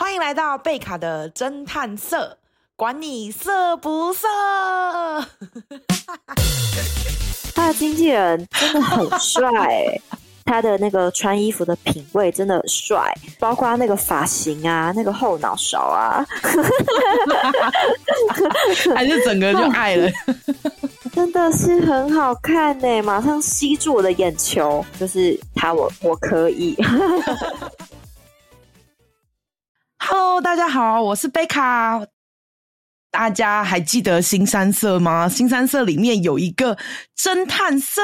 欢迎来到贝卡的侦探社，管你色不色。他的经纪人真的很帅，他的那个穿衣服的品味真的很帅，包括那个发型啊，那个后脑勺啊，还是整个就爱了，真的是很好看呢，马上吸住我的眼球，就是他我，我我可以。Hello，大家好，我是贝卡。大家还记得新三色吗？新三色里面有一个侦探社，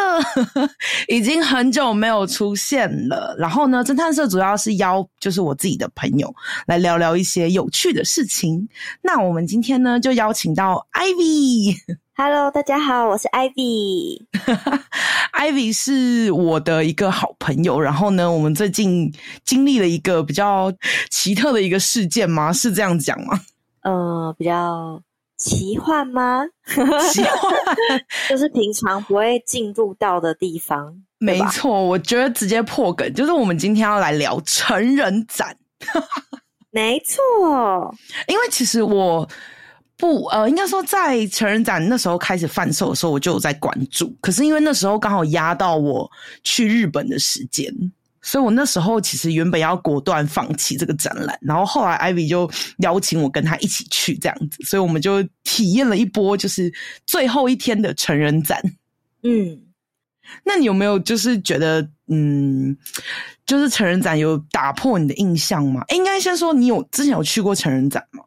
已经很久没有出现了。然后呢，侦探社主要是邀就是我自己的朋友来聊聊一些有趣的事情。那我们今天呢，就邀请到 Ivy。Hello，大家好，我是 Ivy。Ivy 是我的一个好朋友。然后呢，我们最近经历了一个比较奇特的一个事件吗？是这样讲吗？呃，比较奇幻吗？奇幻 就是平常不会进入到的地方。没错，我觉得直接破梗，就是我们今天要来聊成人展。没错，因为其实我不呃，应该说在成人展那时候开始贩售的时候，我就有在关注。可是因为那时候刚好压到我去日本的时间。所以我那时候其实原本要果断放弃这个展览，然后后来 Ivy 就邀请我跟他一起去这样子，所以我们就体验了一波就是最后一天的成人展。嗯，那你有没有就是觉得嗯，就是成人展有打破你的印象吗？应该先说你有之前有去过成人展吗？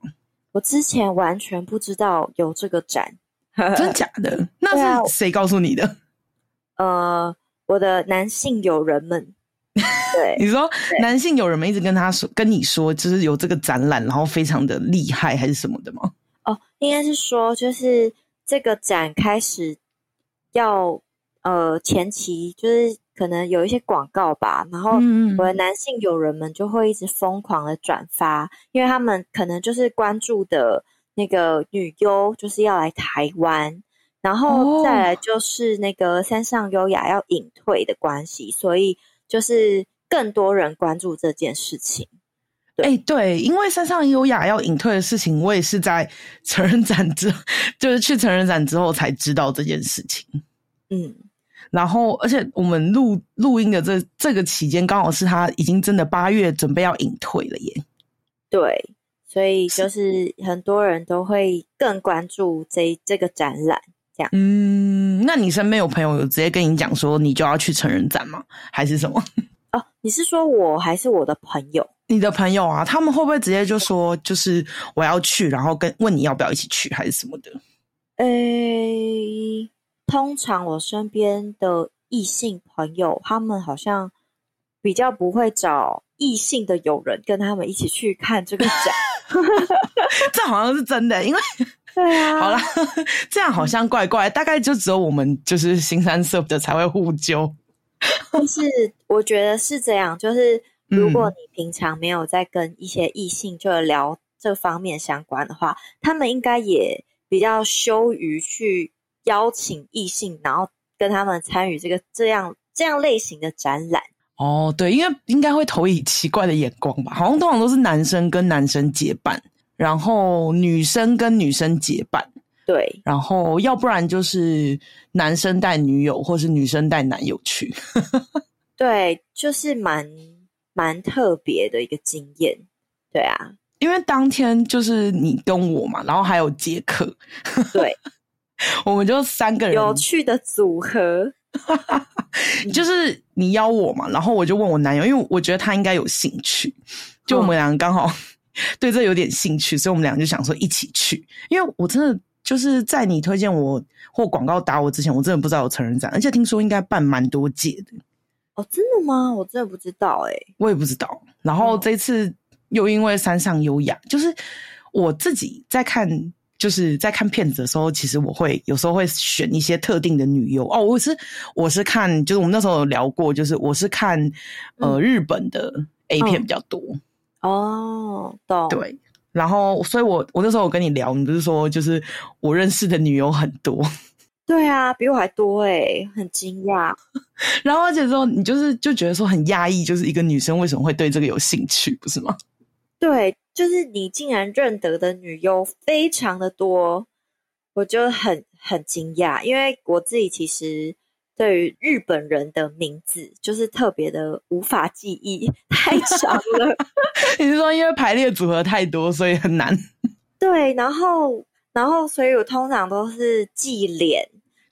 我之前完全不知道有这个展，真假的？那是谁告诉你的？呃，我的男性友人们。对，你说男性友人们一直跟他说、跟你说，就是有这个展览，然后非常的厉害，还是什么的吗？哦，应该是说，就是这个展开始要呃前期，就是可能有一些广告吧，然后我的男性友人们就会一直疯狂的转发，因为他们可能就是关注的那个女优就是要来台湾，然后再来就是那个山上优雅要隐退的关系，所以。就是更多人关注这件事情，对，哎、欸，对，因为山上优雅要隐退的事情，我也是在成人展之，就是去成人展之后才知道这件事情。嗯，然后，而且我们录录音的这这个期间，刚好是他已经真的八月准备要隐退了耶。对，所以就是很多人都会更关注这这个展览。嗯，那你身边有朋友有直接跟你讲说你就要去成人展吗？还是什么？哦，你是说我还是我的朋友？你的朋友啊，他们会不会直接就说就是我要去，然后跟问你要不要一起去，还是什么的？诶，通常我身边的异性朋友，他们好像比较不会找异性的友人跟他们一起去看这个展。这好像是真的，因为。对啊，好啦，这样好像怪怪，大概就只有我们就是新三色的才会互揪。但是我觉得是这样，就是如果你平常没有在跟一些异性就聊这方面相关的话，他们应该也比较羞于去邀请异性，然后跟他们参与这个这样这样类型的展览。哦，对，因为应该会投以奇怪的眼光吧？好像通常都是男生跟男生结伴。然后女生跟女生结伴，对，然后要不然就是男生带女友，或是女生带男友去，对，就是蛮蛮特别的一个经验，对啊，因为当天就是你跟我嘛，然后还有杰克，对，我们就三个人。有趣的组合，就是你邀我嘛，然后我就问我男友，因为我觉得他应该有兴趣，就我们两个刚好。对这有点兴趣，所以我们俩就想说一起去。因为我真的就是在你推荐我或广告打我之前，我真的不知道有成人展，而且听说应该办蛮多届的。哦，真的吗？我真的不知道哎、欸，我也不知道。然后这次又因为山上优雅，就是我自己在看，就是在看片子的时候，其实我会有时候会选一些特定的女优。哦，我是我是看，就是我们那时候有聊过，就是我是看呃日本的 A 片比较多。嗯哦，懂。对，然后，所以我我那时候我跟你聊，你不是说就是我认识的女友很多？对啊，比我还多诶，很惊讶。然后而且之后你就是就觉得说很讶异，就是一个女生为什么会对这个有兴趣，不是吗？对，就是你竟然认得的女优非常的多，我就很很惊讶，因为我自己其实对于日本人的名字就是特别的无法记忆，太长了。你是说因为排列组合太多，所以很难？对，然后然后所以我通常都是记脸，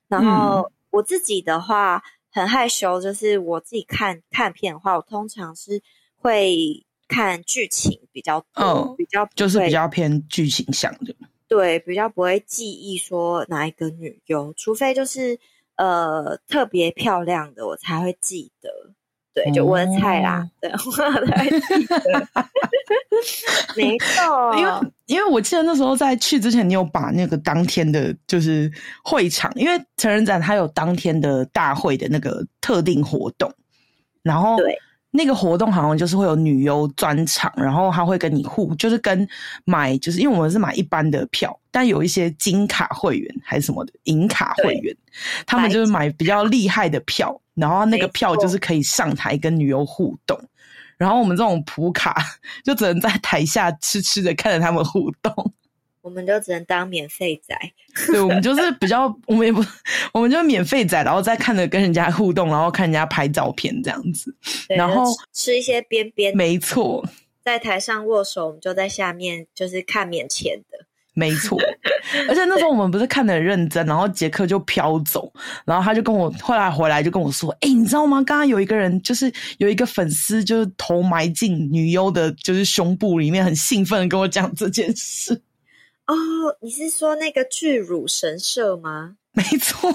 然后我自己的话很害羞，就是我自己看看片的话，我通常是会。看剧情比较多，哦、比较就是比较偏剧情向的，对，比较不会记忆说哪一个女优，除非就是呃特别漂亮的，我才会记得。对，就我的菜啦，哦、对，我才会记得。没 错，因 为因为我记得那时候在去之前，你有把那个当天的，就是会场，因为成人展它有当天的大会的那个特定活动，然后对。那个活动好像就是会有女优专场，然后他会跟你互，就是跟买，就是因为我们是买一般的票，但有一些金卡会员还是什么的银卡会员，他们就是买比较厉害的票，然后那个票就是可以上台跟女优互动，然后我们这种普卡就只能在台下痴痴的看着他们互动。我们就只能当免费仔，对，我们就是比较，我们也不，我们就免费仔，然后再看着跟人家互动，然后看人家拍照片这样子，然后吃一些边边，没错，在台上握手，我们就在下面就是看面前的，没错。而且那时候我们不是看的很认真，然后杰克就飘走，然后他就跟我后来回来就跟我说：“哎、欸，你知道吗？刚刚有一个人，就是有一个粉丝，就是头埋进女优的，就是胸部里面，很兴奋的跟我讲这件事。”哦，你是说那个巨乳神社吗？没错，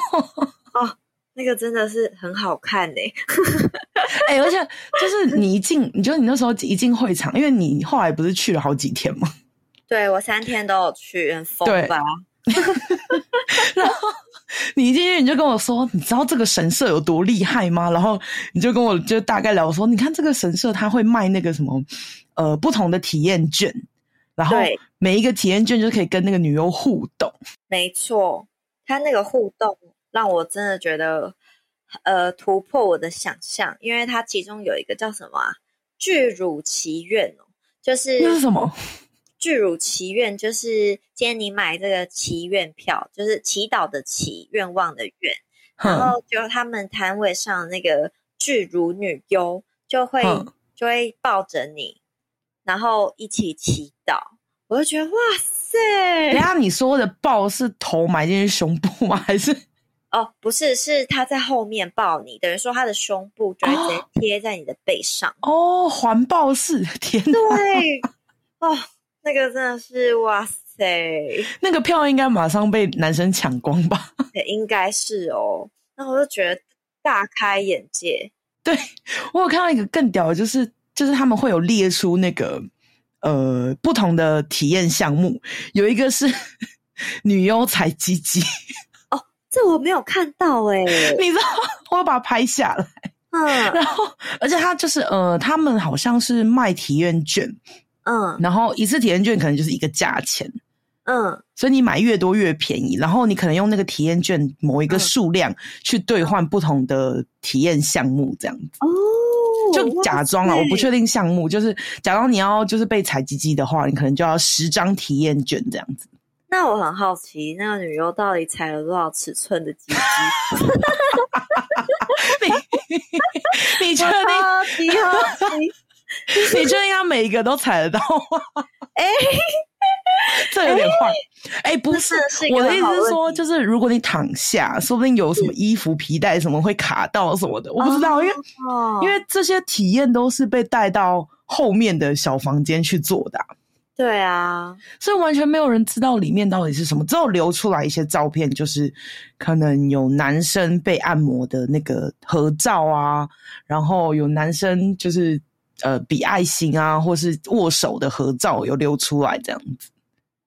哦，那个真的是很好看呢。哎、欸，而且就是你一进，你就你那时候一进会场，因为你后来不是去了好几天吗？对，我三天都有去，很疯吧？然后你一进去你就跟我说，你知道这个神社有多厉害吗？然后你就跟我就大概聊说，你看这个神社他会卖那个什么呃不同的体验券。然后每一个体验券就可以跟那个女优互动。没错，他那个互动让我真的觉得，呃，突破我的想象，因为它其中有一个叫什么啊？巨乳祈愿哦，就是那是什么？巨乳祈愿就是今天你买这个祈愿票，就是祈祷的祈，愿望的愿，然后就他们摊位上那个巨乳女优就会就会抱着你。然后一起祈祷，我就觉得哇塞！等下你说的抱是头埋进去胸部吗？还是哦，不是，是他在后面抱你，等于说他的胸部就会直接贴在你的背上哦，环抱式，天哪！对哦，那个真的是哇塞！那个票应该马上被男生抢光吧？也，应该是哦。那我就觉得大开眼界。对，我有看到一个更屌的，就是。就是他们会有列出那个呃不同的体验项目，有一个是 女优踩鸡鸡。哦，这我没有看到哎、欸，你知道我要把它拍下来，嗯，然后而且他就是呃，他们好像是卖体验券，嗯，然后一次体验券可能就是一个价钱，嗯，所以你买越多越便宜，然后你可能用那个体验券某一个数量去兑换不同的体验项目，这样子。哦。就假装啊，我不确定项目，就是假装你要就是被踩鸡鸡的话，你可能就要十张体验卷这样子。那我很好奇，那个女优到底踩了多少尺寸的鸡鸡？你 你确定？你确定要每一个都踩得到吗？哎、欸，这有点坏。哎、欸欸，不是，是我的意思是说，就是如果你躺下，说不定有什么衣服、皮带什么会卡到什么的，我不知道，因为、哦、因为这些体验都是被带到后面的小房间去做的、啊。对啊，所以完全没有人知道里面到底是什么，只有流出来一些照片，就是可能有男生被按摩的那个合照啊，然后有男生就是。呃，比爱心啊，或是握手的合照有流出来这样子，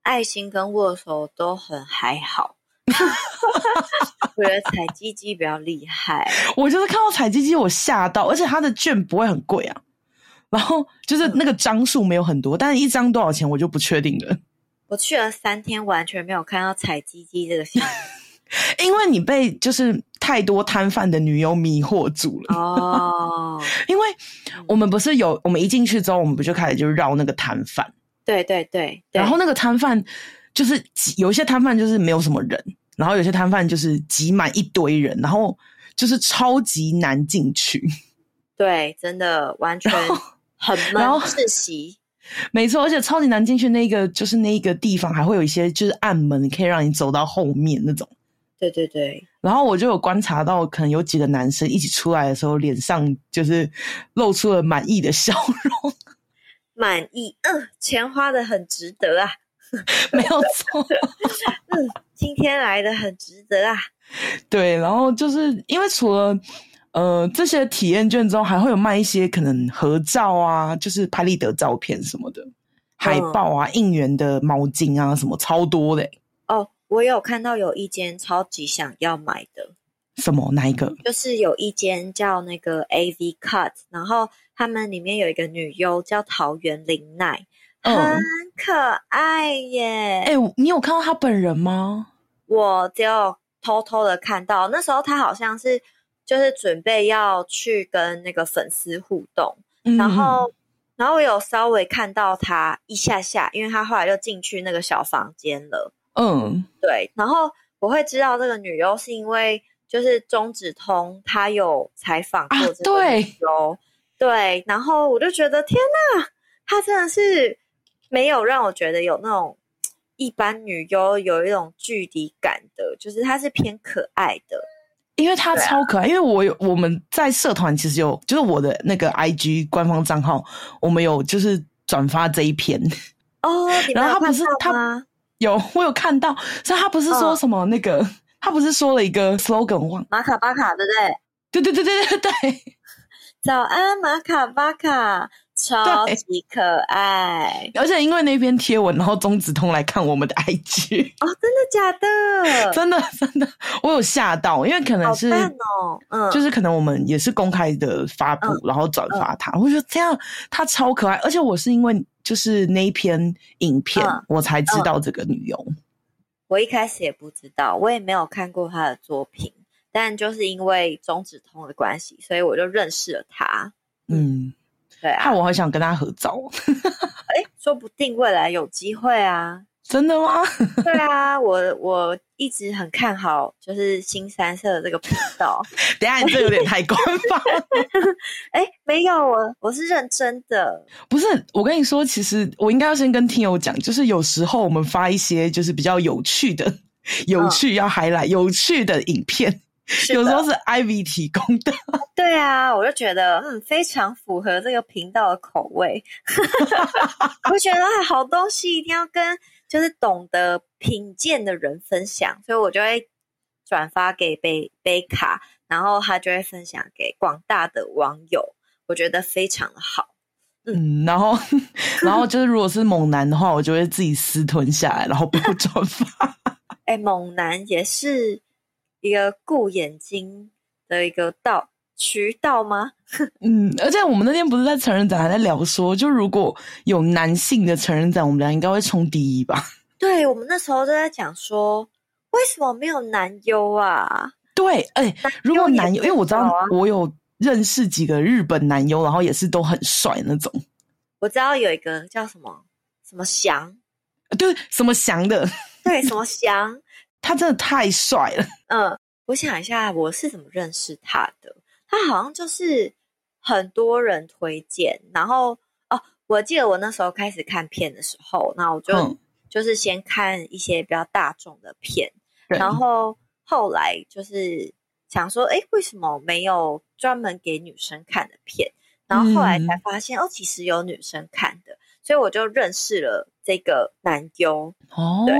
爱心跟握手都很还好，我觉得踩鸡鸡比较厉害。我就是看到踩鸡鸡，我吓到，而且它的券不会很贵啊，然后就是那个张数没有很多，但是一张多少钱我就不确定了。我去了三天，完全没有看到踩鸡鸡这个项目。因为你被就是太多摊贩的女优迷惑住了哦，因为我们不是有我们一进去之后，我们不就开始就绕那个摊贩，对对对，然后那个摊贩就是有一些摊贩就是没有什么人，然后有些摊贩就是挤满一堆人，然后就是超级难进去。对，真的完全很闷窒息。没错，而且超级难进去。那个就是那个地方还会有一些就是暗门，可以让你走到后面那种。对对对。然后我就有观察到，可能有几个男生一起出来的时候，脸上就是露出了满意的笑容。满意，嗯，钱花的很值得啊，没有错，嗯，今天来的很值得啊。对，然后就是因为除了呃这些体验券之后，还会有卖一些可能合照啊，就是拍立得照片什么的，海报啊、嗯、应援的毛巾啊，什么超多的。哦，我有看到有一间超级想要买的。什么？哪一个？就是有一间叫那个 AV Cut，然后他们里面有一个女优叫桃园玲奈，很可爱耶。哎、欸，你有看到她本人吗？我只有偷偷的看到，那时候她好像是就是准备要去跟那个粉丝互动，嗯、然后然后我有稍微看到她一下下，因为她后来就进去那个小房间了。嗯，对。然后我会知道这个女优是因为。就是中指通，她有采访过这个女优、啊，对，然后我就觉得天哪，她真的是没有让我觉得有那种一般女优有一种距离感的，就是她是偏可爱的，因为她超可爱。啊、因为我有我们在社团其实有，就是我的那个 IG 官方账号，我们有就是转发这一篇哦，然后他不是他有我有看到，所以他不是说什么那个。哦他不是说了一个 slogan 吗？马卡巴卡，对不对？对对对对对对。早安，马卡巴卡，超级可爱。而且因为那篇贴文，然后中子通来看我们的 IG 哦，真的假的？真的真的，我有吓到，因为可能是哦，嗯，就是可能我们也是公开的发布，嗯、然后转发他，我觉得这样他超可爱。而且我是因为就是那一篇影片，嗯、我才知道这个女优。我一开始也不知道，我也没有看过她的作品，但就是因为中指通的关系，所以我就认识了她。嗯，对啊，我很想跟她合照。哎、欸，说不定未来有机会啊。真的吗？对啊，我我一直很看好，就是新三色的这个频道。等下，你这有点太官方。哎、欸，没有，我我是认真的。不是，我跟你说，其实我应该要先跟听友讲，就是有时候我们发一些就是比较有趣的、有趣要 highlight、有趣的影片，有时候是 Ivy 提供的。对啊，我就觉得嗯，非常符合这个频道的口味。我觉得好东西一定要跟。就是懂得品鉴的人分享，所以我就会转发给贝贝卡，然后他就会分享给广大的网友，我觉得非常的好。嗯，然后，然后就是如果是猛男的话，我就会自己私吞下来，然后不转发。哎、欸，猛男也是一个顾眼睛的一个道渠道吗？嗯，而且我们那天不是在成人展还在聊说，就如果有男性的成人展，我们俩应该会冲第一吧？对，我们那时候都在讲说，为什么没有男优啊？对，哎、欸，如果男优，因为我知道我有认识几个日本男优，然后也是都很帅那种。我知道有一个叫什么什么翔，对，什么翔的，对，什么翔，他真的太帅了。嗯，我想一下，我是怎么认识他的？他好像就是很多人推荐，然后哦，我记得我那时候开始看片的时候，那我就、嗯、就是先看一些比较大众的片，然后后来就是想说，哎，为什么没有专门给女生看的片？然后后来才发现，嗯、哦，其实有女生看的，所以我就认识了这个男优。哦，对。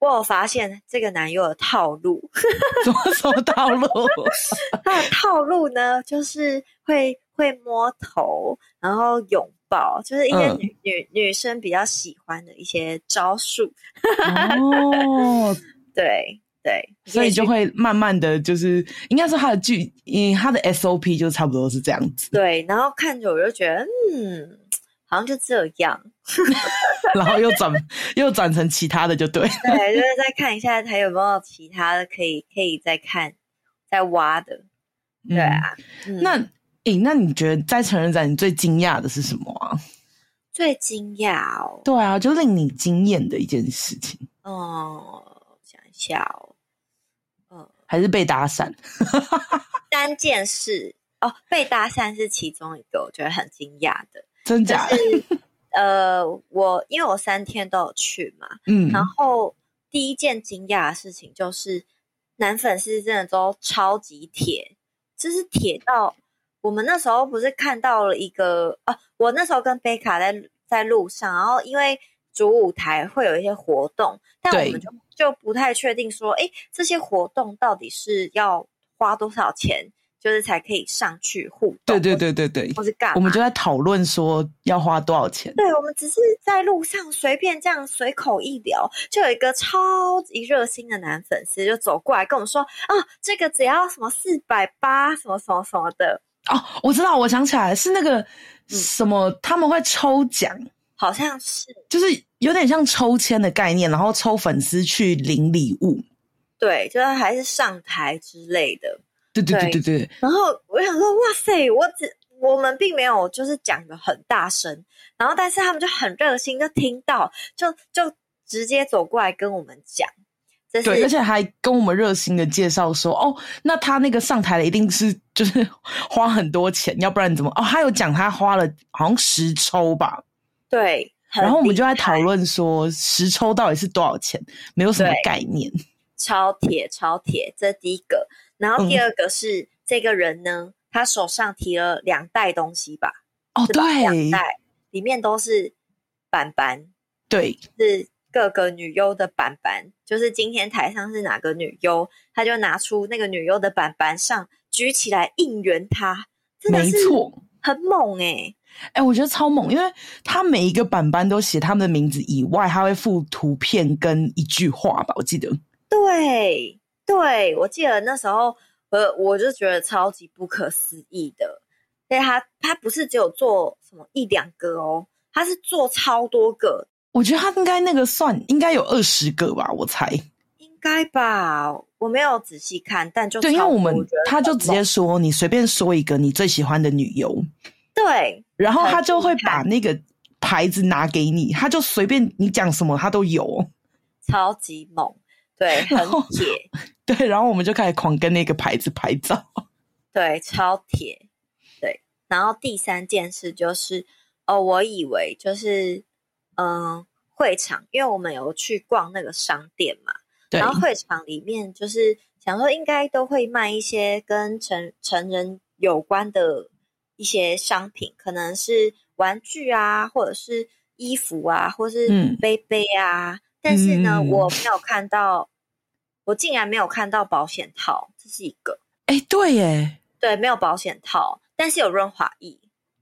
我有发现这个男友的套路，什么什么套路？他的套路呢，就是会会摸头，然后拥抱，就是一些女、嗯、女女生比较喜欢的一些招数。哦，对 对，所以就会慢慢的就是，应该是他的剧，因为他的 SOP 就差不多是这样子。对，然后看着我就觉得，嗯。好像就这样，然后又转 又转成其他的就对，对，就是再看一下还有没有其他的可以可以再看再挖的，对啊。嗯、那诶、欸，那你觉得在成人展你最惊讶的是什么啊？最惊讶哦，对啊，就令你惊艳的一件事情。哦、嗯，想一下哦，嗯，还是被搭讪，三件事。哦，被搭讪是其中一个，我觉得很惊讶的，真假？的？就是、呃，我因为我三天都有去嘛，嗯，然后第一件惊讶的事情就是男粉丝真的都超级铁，就是铁到。我们那时候不是看到了一个啊，我那时候跟贝卡在在路上，然后因为主舞台会有一些活动，但我们就就不太确定说，哎，这些活动到底是要花多少钱，就是才可以上去互动？对对对对对，或是干嘛？我们就在讨论说要花多少钱。对，我们只是在路上随便这样随口一聊，就有一个超级热心的男粉丝就走过来跟我们说，啊，这个只要什么四百八，什么什么什么的。哦，我知道，我想起来是那个什么，嗯、他们会抽奖，好像是，就是有点像抽签的概念，然后抽粉丝去领礼物，对，就是还是上台之类的，对对对对对，然后我想说，哇塞，我只我们并没有就是讲的很大声，然后但是他们就很热心，就听到，就就直接走过来跟我们讲。对，而且还跟我们热心的介绍说，哦，那他那个上台的一定是就是花很多钱，要不然怎么？哦，他有讲他花了好像十抽吧？对。然后我们就在讨论说，十抽到底是多少钱？没有什么概念。超铁，超铁，这第一个。然后第二个是、嗯、这个人呢，他手上提了两袋东西吧？哦，对，两袋里面都是板板，对，是。各个女优的板板，就是今天台上是哪个女优，他就拿出那个女优的板板上举起来应援她，真的是没错，很猛哎、欸！哎、欸，我觉得超猛，因为他每一个板板都写他们的名字以外，他会附图片跟一句话吧，我记得。对对，我记得那时候，呃，我就觉得超级不可思议的，因为他他不是只有做什么一两个哦，他是做超多个。我觉得他应该那个算应该有二十个吧，我猜。应该吧，我没有仔细看，但就对，因为我们他就直接说，你随便说一个你最喜欢的女优，对，然后他就会把那个牌子拿给你，他就随便你讲什么他都有，超级猛，对，很铁，对，然后我们就开始狂跟那个牌子拍照，对，超铁，对，然后第三件事就是，哦，我以为就是。嗯，会场，因为我们有去逛那个商店嘛，对，然后会场里面就是想说应该都会卖一些跟成成人有关的一些商品，可能是玩具啊，或者是衣服啊，或者是杯杯啊。嗯、但是呢，嗯、我没有看到，我竟然没有看到保险套，这是一个。哎，对耶，对，没有保险套，但是有润滑液。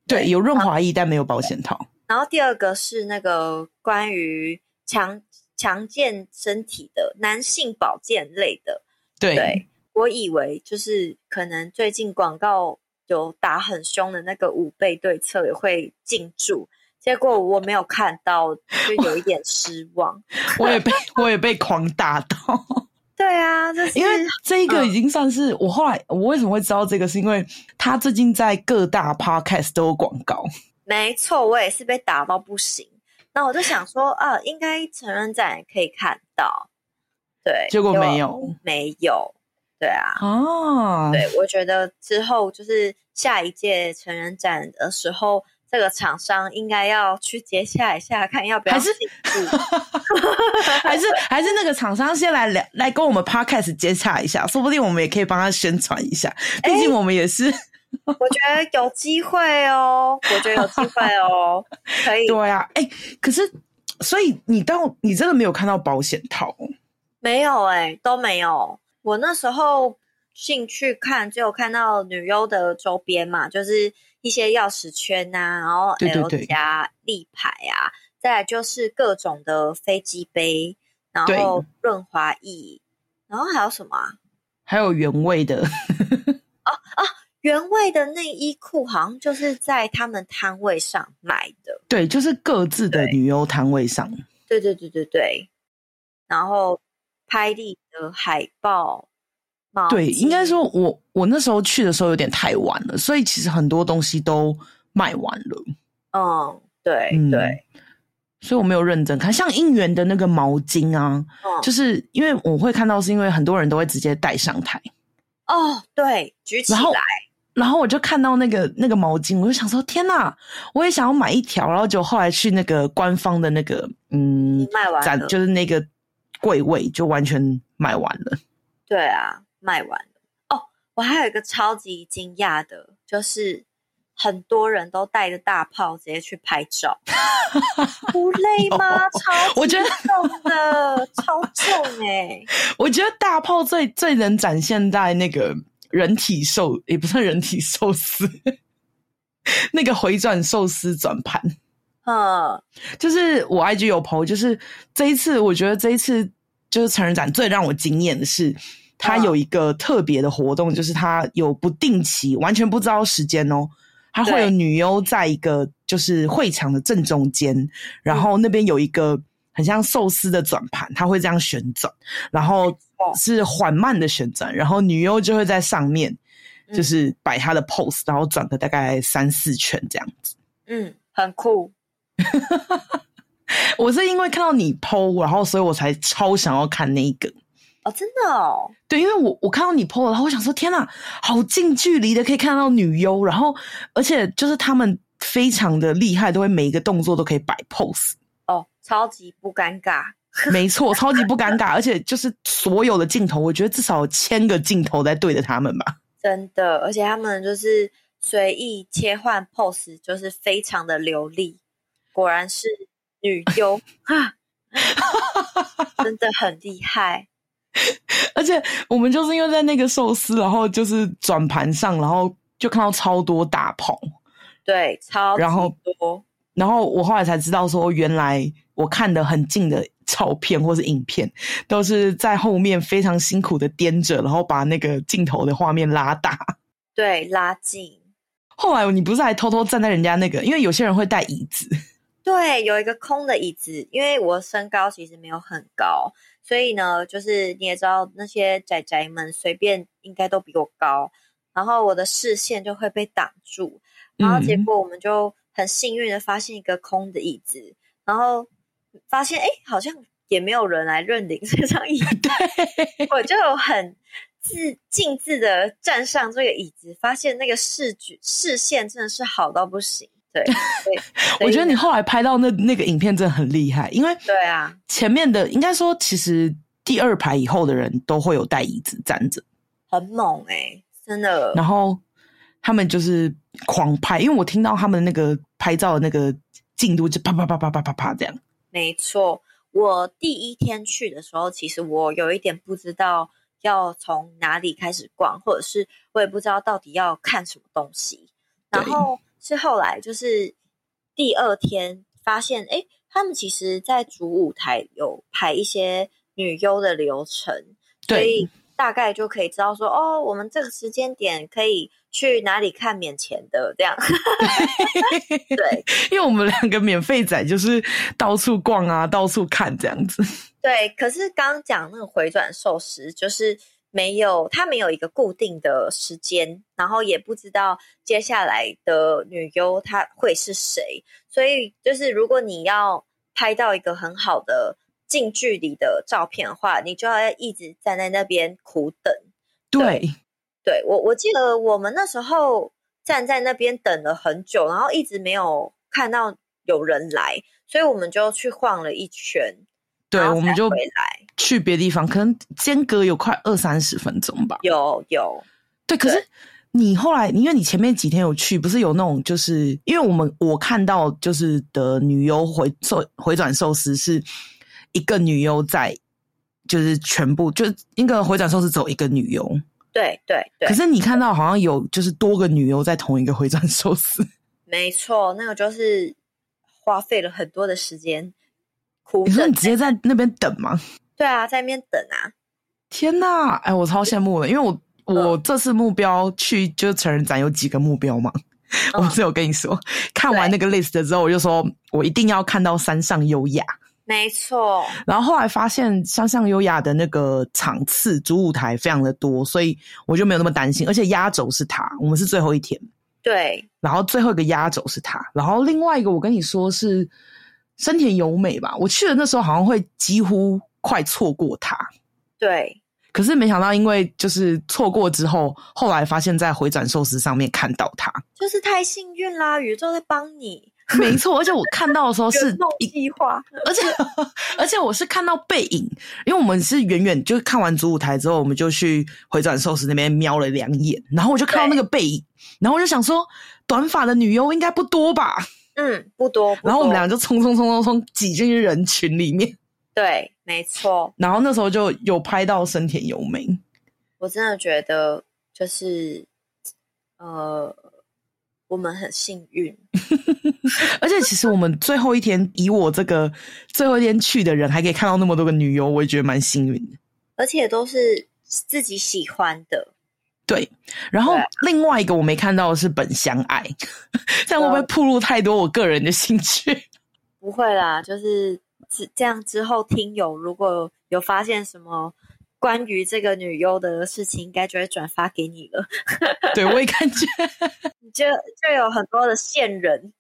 对，对有润滑液，但没有保险套。然后第二个是那个关于强强健身体的男性保健类的，对，对我以为就是可能最近广告有打很凶的那个五倍对策也会进驻，结果我没有看到，就有一点失望。我也被我也被狂打到。对啊，就是、因为这一个已经算是、嗯、我后来我为什么会知道这个，是因为他最近在各大 podcast 都有广告。没错，我也是被打到不行。那我就想说，啊，应该成人展也可以看到，对，结果没有，没有，对啊，哦，对，我觉得之后就是下一届成人展的时候，这个厂商应该要去接洽一下，看要不要还是 还是还是那个厂商先来聊，来跟我们 Podcast 接洽一下，说不定我们也可以帮他宣传一下，毕竟我们也是。我觉得有机会哦，我觉得有机会哦，可以。对啊，哎、欸，可是，所以你到你真的没有看到保险套？没有哎、欸，都没有。我那时候进去看，就有看到女优的周边嘛，就是一些钥匙圈啊，然后 L 加立牌啊，再来就是各种的飞机杯，然后润滑液，然后还有什么啊？还有原味的。哦哦。原味的内衣裤好像就是在他们摊位上买的，对，就是各自的女优摊位上。对对对对对。然后拍立的海报，对，应该说我我那时候去的时候有点太晚了，所以其实很多东西都卖完了。嗯，对、嗯、对，所以我没有认真看。像应援的那个毛巾啊，嗯、就是因为我会看到，是因为很多人都会直接带上台。哦，对，举起来。然后我就看到那个那个毛巾，我就想说天哪，我也想要买一条。然后就后来去那个官方的那个嗯，卖完了，就是那个柜位就完全卖完了。对啊，卖完了。哦，我还有一个超级惊讶的，就是很多人都带着大炮直接去拍照，不累吗？超我觉得重的，超重哎、欸！我觉得大炮最最能展现在那个。人体寿也不算人体寿司，那个回转寿司转盘，嗯，就是我 IG 有朋友就是这一次，我觉得这一次就是成人展最让我惊艳的是，它有一个特别的活动，就是他有不定期，完全不知道时间哦，他会有女优在一个就是会场的正中间，然后那边有一个。很像寿司的转盘，它会这样旋转，然后是缓慢的旋转，然后女优就会在上面，就是摆她的 pose，然后转个大概三四圈这样子。嗯，很酷。我是因为看到你 po，然后所以我才超想要看那一个。哦，真的哦。对，因为我我看到你 po 了，然后我想说，天哪，好近距离的可以看到女优，然后而且就是他们非常的厉害，都会每一个动作都可以摆 pose 哦。超级不尴尬，没错，超级不尴尬，而且就是所有的镜头，我觉得至少有千个镜头在对着他们吧。真的，而且他们就是随意切换 pose，就是非常的流利。果然是女优哈，真的很厉害。而且我们就是因为在那个寿司，然后就是转盘上，然后就看到超多大炮，对，超。然后多，然后我后来才知道说，原来。我看的很近的照片或是影片，都是在后面非常辛苦的颠着，然后把那个镜头的画面拉大，对，拉近。后来你不是还偷偷站在人家那个？因为有些人会带椅子，对，有一个空的椅子。因为我身高其实没有很高，所以呢，就是你也知道那些仔仔们随便应该都比我高，然后我的视线就会被挡住，然后结果我们就很幸运的发现一个空的椅子，然后。发现哎，好像也没有人来认领这张椅子，对，我就很自径自的站上这个椅子，发现那个视觉视线真的是好到不行。对，我觉得你后来拍到那那个影片真的很厉害，因为对啊，前面的应该说其实第二排以后的人都会有带椅子站着，很猛哎、欸，真的。然后他们就是狂拍，因为我听到他们那个拍照的那个进度就啪啪啪啪啪啪啪这样。没错，我第一天去的时候，其实我有一点不知道要从哪里开始逛，或者是我也不知道到底要看什么东西。然后是后来就是第二天发现，哎，他们其实在主舞台有排一些女优的流程，所以大概就可以知道说，哦，我们这个时间点可以。去哪里看免钱的这样？对，因为我们两个免费仔就是到处逛啊，到处看这样子。对，可是刚刚讲那个回转寿司，就是没有，他没有一个固定的时间，然后也不知道接下来的女优她会是谁，所以就是如果你要拍到一个很好的近距离的照片的话，你就要一直站在那边苦等。对。对对，我我记得我们那时候站在那边等了很久，然后一直没有看到有人来，所以我们就去晃了一圈。对，我们就回来去别的地方，可能间隔有快二三十分钟吧。有有，对。可是你后来，因为你前面几天有去，不是有那种，就是因为我们我看到就是的女优回寿回转寿司是一个女优在，就是全部就是一个回转寿司只有一个女优。对对对，可是你看到好像有就是多个女优在同一个回转寿司，没错，那个就是花费了很多的时间。苦等。你说你直接在那边等吗？对啊，在那边等啊！天哪，哎，我超羡慕的，因为我我这次目标去就是成人展有几个目标嘛，嗯、我只有跟你说，看完那个 list 之后，我就说我一定要看到山上优雅。没错，然后后来发现山上优雅的那个场次主舞台非常的多，所以我就没有那么担心。而且压轴是他，我们是最后一天，对，然后最后一个压轴是他，然后另外一个我跟你说是深田由美吧，我去的那时候好像会几乎快错过他，对。可是没想到，因为就是错过之后，后来发现，在回转寿司上面看到他，就是太幸运啦！宇宙在帮你，没错。而且我看到的时候是 计划，而且而且我是看到背影，因为我们是远远就看完主舞台之后，我们就去回转寿司那边瞄了两眼，然后我就看到那个背影，然后我就想说，短发的女优应该不多吧？嗯，不多。不多，然后我们俩就冲冲冲冲冲挤进去人群里面。对，没错。然后那时候就有拍到生田由美，我真的觉得就是，呃，我们很幸运。而且其实我们最后一天，以我这个最后一天去的人，还可以看到那么多个女优，我也觉得蛮幸运的。而且都是自己喜欢的。对。然后另外一个我没看到的是本相爱，这样会不会暴露太多我个人的兴趣？不会啦，就是。这样之后，听友如果有发现什么关于这个女优的事情，应该就会转发给你了。对，我也感觉，就就有很多的线人。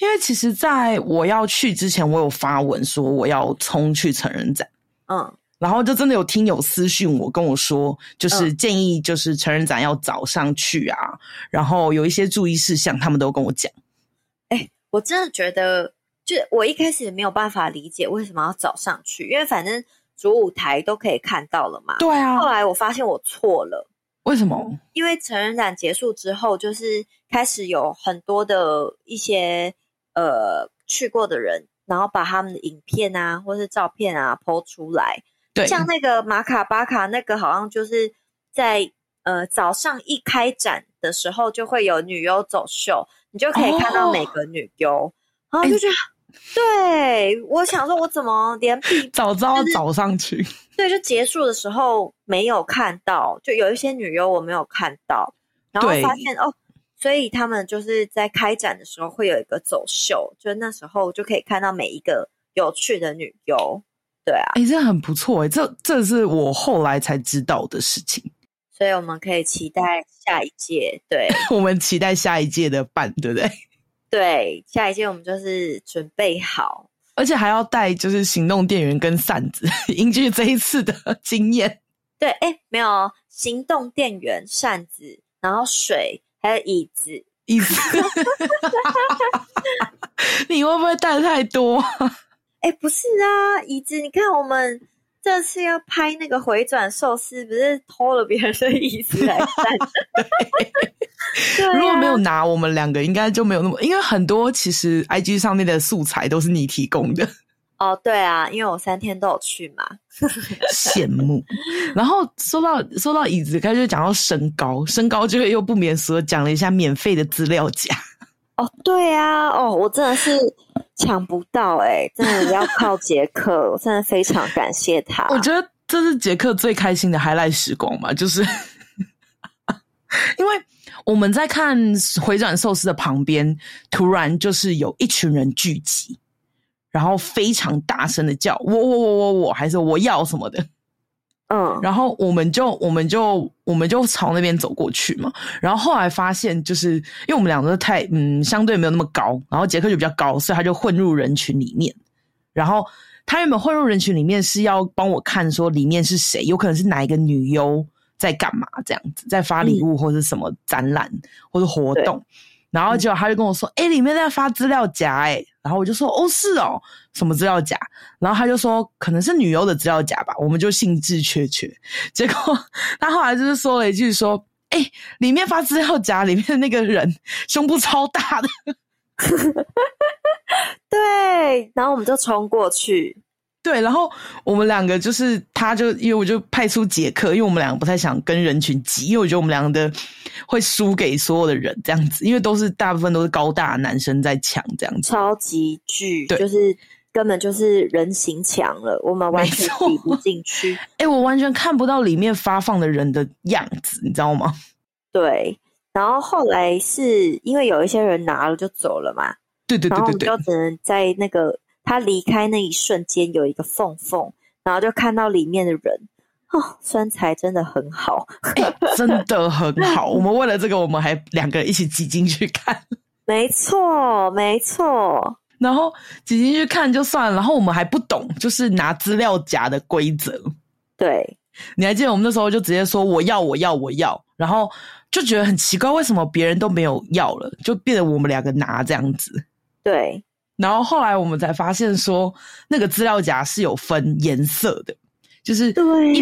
因为其实在我要去之前，我有发文说我要冲去成人展。嗯，然后就真的有听友私讯我跟我说，就是建议就是成人展要早上去啊，嗯、然后有一些注意事项，他们都跟我讲。哎，我真的觉得。就我一开始也没有办法理解为什么要早上去，因为反正主舞台都可以看到了嘛。对啊。后来我发现我错了。为什么？因为成人展结束之后，就是开始有很多的一些呃去过的人，然后把他们的影片啊或是照片啊 po 出来。对。像那个马卡巴卡那个，好像就是在呃早上一开展的时候就会有女优走秀，你就可以看到每个女优，哦、然后就觉得。欸对，我想说，我怎么连必 早知道早上去？对，就结束的时候没有看到，就有一些女优我没有看到，然后发现哦，所以他们就是在开展的时候会有一个走秀，就那时候就可以看到每一个有趣的女优。对啊，哎，这很不错哎，这这是我后来才知道的事情，所以我们可以期待下一届。对，我们期待下一届的办，对不对？对，下一届我们就是准备好，而且还要带就是行动电源跟扇子，依据这一次的经验。对，哎，没有行动电源、扇子，然后水，还有椅子。椅子，你会不会带太多？哎，不是啊，椅子，你看我们。这次要拍那个回转寿司，不是偷了别人的椅子来 站？对，如果没有拿，我们两个应该就没有那么，因为很多其实 IG 上面的素材都是你提供的。哦，对啊，因为我三天都有去嘛，羡慕。然后说到说到椅子，开始就讲到身高，身高就会又不免俗讲了一下免费的资料夹。哦，对啊，哦，我真的是抢不到哎、欸，真的要靠杰克，我真的非常感谢他。我觉得这是杰克最开心的 highlight 时光嘛，就是 因为我们在看回转寿司的旁边，突然就是有一群人聚集，然后非常大声的叫我我我我我，还是我要什么的。嗯，然后我们就我们就我们就朝那边走过去嘛。然后后来发现，就是因为我们两个都太嗯相对没有那么高，然后杰克就比较高，所以他就混入人群里面。然后他原本混入人群里面是要帮我看说里面是谁，有可能是哪一个女优在干嘛这样子，在发礼物或者什么展览、嗯、或者活动。然后结果他就跟我说：“哎、嗯欸，里面在发资料夹哎。”然后我就说：“哦，是哦，什么资料夹？”然后他就说：“可能是女优的资料夹吧。”我们就兴致缺缺。结果他后来就是说了一句：“说，哎，里面发资料夹里面的那个人胸部超大的。”对，然后我们就冲过去。对，然后我们两个就是，他就因为我就派出杰克，因为我们两个不太想跟人群挤，因为我觉得我们两个的会输给所有的人这样子，因为都是大部分都是高大男生在抢这样子，超级巨，对，就是根本就是人形墙了，我们完全挤不进去。哎，我完全看不到里面发放的人的样子，你知道吗？对，然后后来是因为有一些人拿了就走了嘛，对对对对对，我们就只能在那个。他离开那一瞬间有一个缝缝，然后就看到里面的人，哦，身材真的很好，欸、真的很好。我们为了这个，我们还两个人一起挤进去看。没错，没错。然后挤进去看就算了，然后我们还不懂，就是拿资料夹的规则。对，你还记得我们那时候就直接说我要我要我要，然后就觉得很奇怪，为什么别人都没有要了，就变得我们两个拿这样子。对，然后后来我们才发现说，那个资料夹是有分颜色的。就是对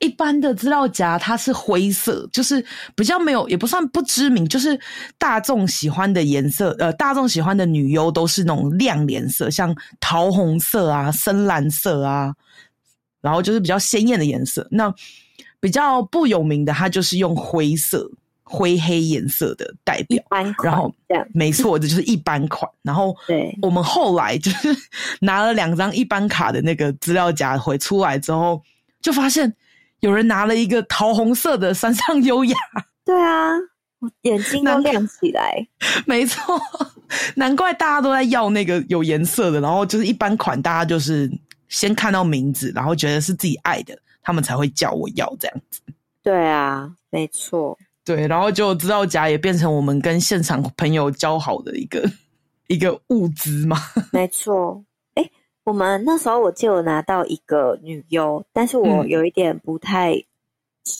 一般的资料夹，它是灰色，就是比较没有，也不算不知名，就是大众喜欢的颜色。呃，大众喜欢的女优都是那种亮颜色，像桃红色啊、深蓝色啊，然后就是比较鲜艳的颜色。那比较不有名的，它就是用灰色、灰黑颜色的代表。然后没错，这就是一般款。然后 对，我们后来就是拿了两张一般卡的那个资料夹回出来之后。就发现有人拿了一个桃红色的山上优雅，对啊，眼睛都亮起来。没错，难怪大家都在要那个有颜色的，然后就是一般款，大家就是先看到名字，然后觉得是自己爱的，他们才会叫我要这样子。对啊，没错，对，然后就资料夹也变成我们跟现场朋友交好的一个一个物资嘛。没错。我们那时候，我记得我拿到一个女优，但是我有一点不太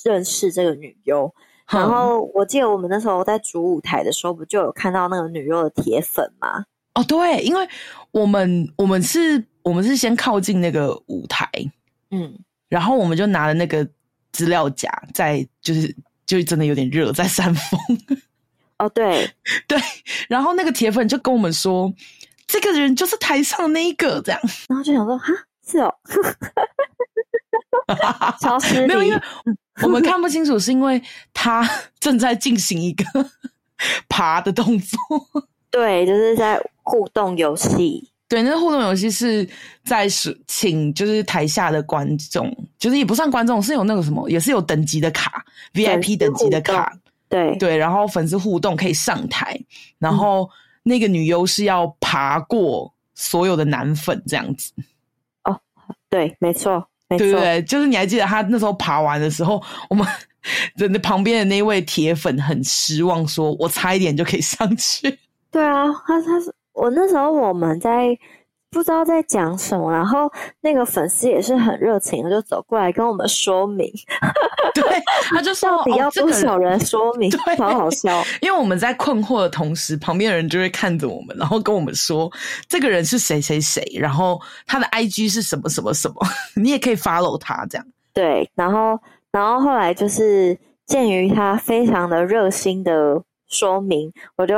认识这个女优。嗯、然后我记得我们那时候在主舞台的时候，不就有看到那个女优的铁粉吗？哦，对，因为我们我们是我们是先靠近那个舞台，嗯，然后我们就拿了那个资料夹，在就是就真的有点热，在扇风。哦，对。对，然后那个铁粉就跟我们说。这个人就是台上的那一个，这样，然后就想说，哈，是哦，超失礼，没有，因为 我们看不清楚，是因为他正在进行一个爬的动作，对，就是在互动游戏，对，那个互动游戏是在是请，就是台下的观众，就是也不算观众，是有那个什么，也是有等级的卡，VIP 等级的卡，对对，然后粉丝互动可以上台，然后。嗯那个女优是要爬过所有的男粉这样子哦，对，没错，没错，对就是你还记得他那时候爬完的时候，我们的旁边的那位铁粉很失望，说我差一点就可以上去。对啊，他他是我那时候我们在。不知道在讲什么，然后那个粉丝也是很热情的，就走过来跟我们说明。对，他就说到底要多少人说明，对，好好笑。因为我们在困惑的同时，旁边的人就会看着我们，然后跟我们说这个人是谁谁谁，然后他的 IG 是什么什么什么，你也可以 follow 他这样。对，然后然后后来就是鉴于他非常的热心的说明，我就。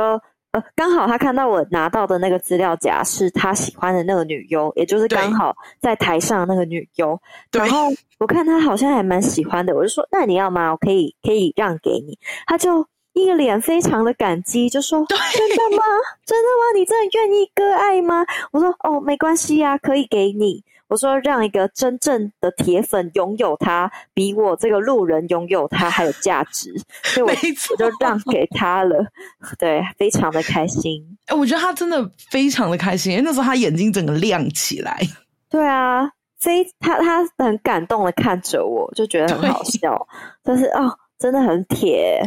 刚好他看到我拿到的那个资料夹是他喜欢的那个女优，也就是刚好在台上那个女优。然后我看他好像还蛮喜欢的，我就说：“那你要吗？我可以可以让给你。”他就一个脸非常的感激，就说：“真的吗？真的吗？你真的愿意割爱吗？”我说：“哦，没关系呀，可以给你。”我说，让一个真正的铁粉拥有它，比我这个路人拥有它还有价值，所以我就让给他了。对，非常的开心。哎、欸，我觉得他真的非常的开心，因为那时候他眼睛整个亮起来。对啊，非他他很感动的看着我，就觉得很好笑。就是哦，真的很铁。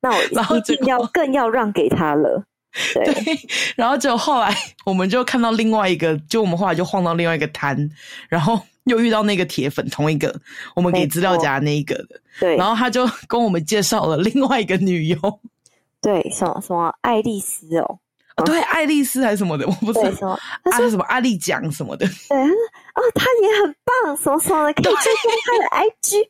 那我一定要更要让给他了。对，对，然后就后来我们就看到另外一个，就我们后来就晃到另外一个摊，然后 又遇到那个铁粉，同一个我们给资料夹那一个的，对，然后他就跟我们介绍了另外一个女优，对，什么什么爱丽丝哦，哦，对，爱丽丝还是什么的，我不知道什么，他说什么阿丽奖什么的，对，他说哦，他也很棒，什么什么的，可以追踪他的 IG，